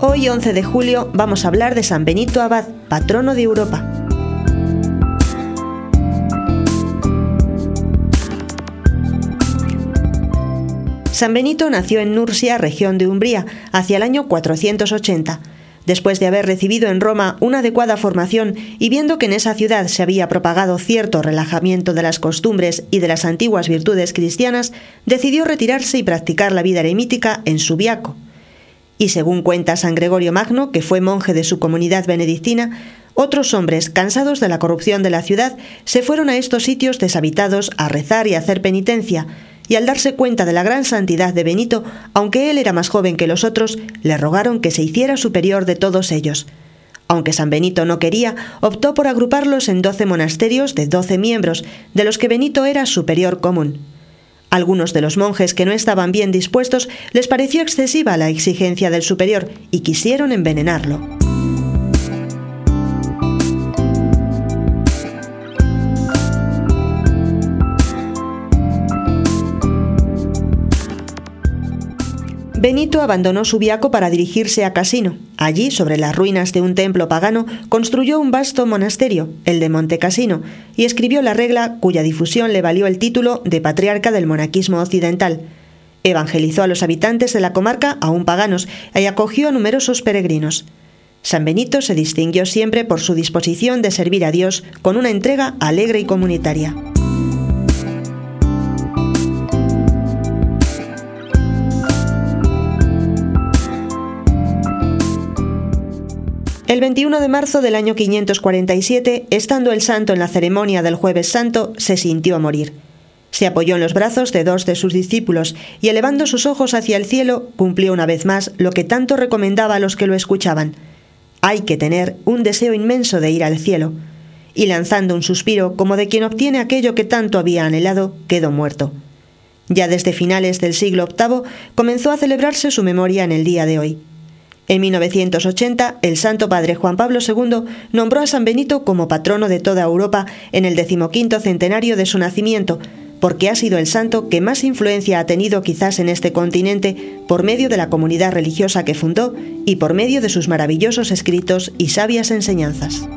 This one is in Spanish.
Hoy 11 de julio vamos a hablar de San Benito Abad, patrono de Europa. San Benito nació en Nursia, región de Umbría, hacia el año 480. Después de haber recibido en Roma una adecuada formación y viendo que en esa ciudad se había propagado cierto relajamiento de las costumbres y de las antiguas virtudes cristianas, decidió retirarse y practicar la vida eremítica en Subiaco. Y según cuenta San Gregorio Magno, que fue monje de su comunidad benedictina, otros hombres, cansados de la corrupción de la ciudad, se fueron a estos sitios deshabitados a rezar y hacer penitencia, y al darse cuenta de la gran santidad de Benito, aunque él era más joven que los otros, le rogaron que se hiciera superior de todos ellos. Aunque San Benito no quería, optó por agruparlos en doce monasterios de doce miembros, de los que Benito era superior común. Algunos de los monjes que no estaban bien dispuestos les pareció excesiva la exigencia del superior y quisieron envenenarlo. Benito abandonó Subiaco para dirigirse a Casino. Allí, sobre las ruinas de un templo pagano, construyó un vasto monasterio, el de Monte Casino, y escribió la regla cuya difusión le valió el título de patriarca del monaquismo occidental. Evangelizó a los habitantes de la comarca, aún paganos, y acogió a numerosos peregrinos. San Benito se distinguió siempre por su disposición de servir a Dios con una entrega alegre y comunitaria. El 21 de marzo del año 547, estando el santo en la ceremonia del jueves santo, se sintió morir. Se apoyó en los brazos de dos de sus discípulos y elevando sus ojos hacia el cielo, cumplió una vez más lo que tanto recomendaba a los que lo escuchaban. Hay que tener un deseo inmenso de ir al cielo. Y lanzando un suspiro como de quien obtiene aquello que tanto había anhelado, quedó muerto. Ya desde finales del siglo VIII comenzó a celebrarse su memoria en el día de hoy. En 1980, el Santo Padre Juan Pablo II nombró a San Benito como patrono de toda Europa en el decimoquinto centenario de su nacimiento, porque ha sido el santo que más influencia ha tenido quizás en este continente por medio de la comunidad religiosa que fundó y por medio de sus maravillosos escritos y sabias enseñanzas.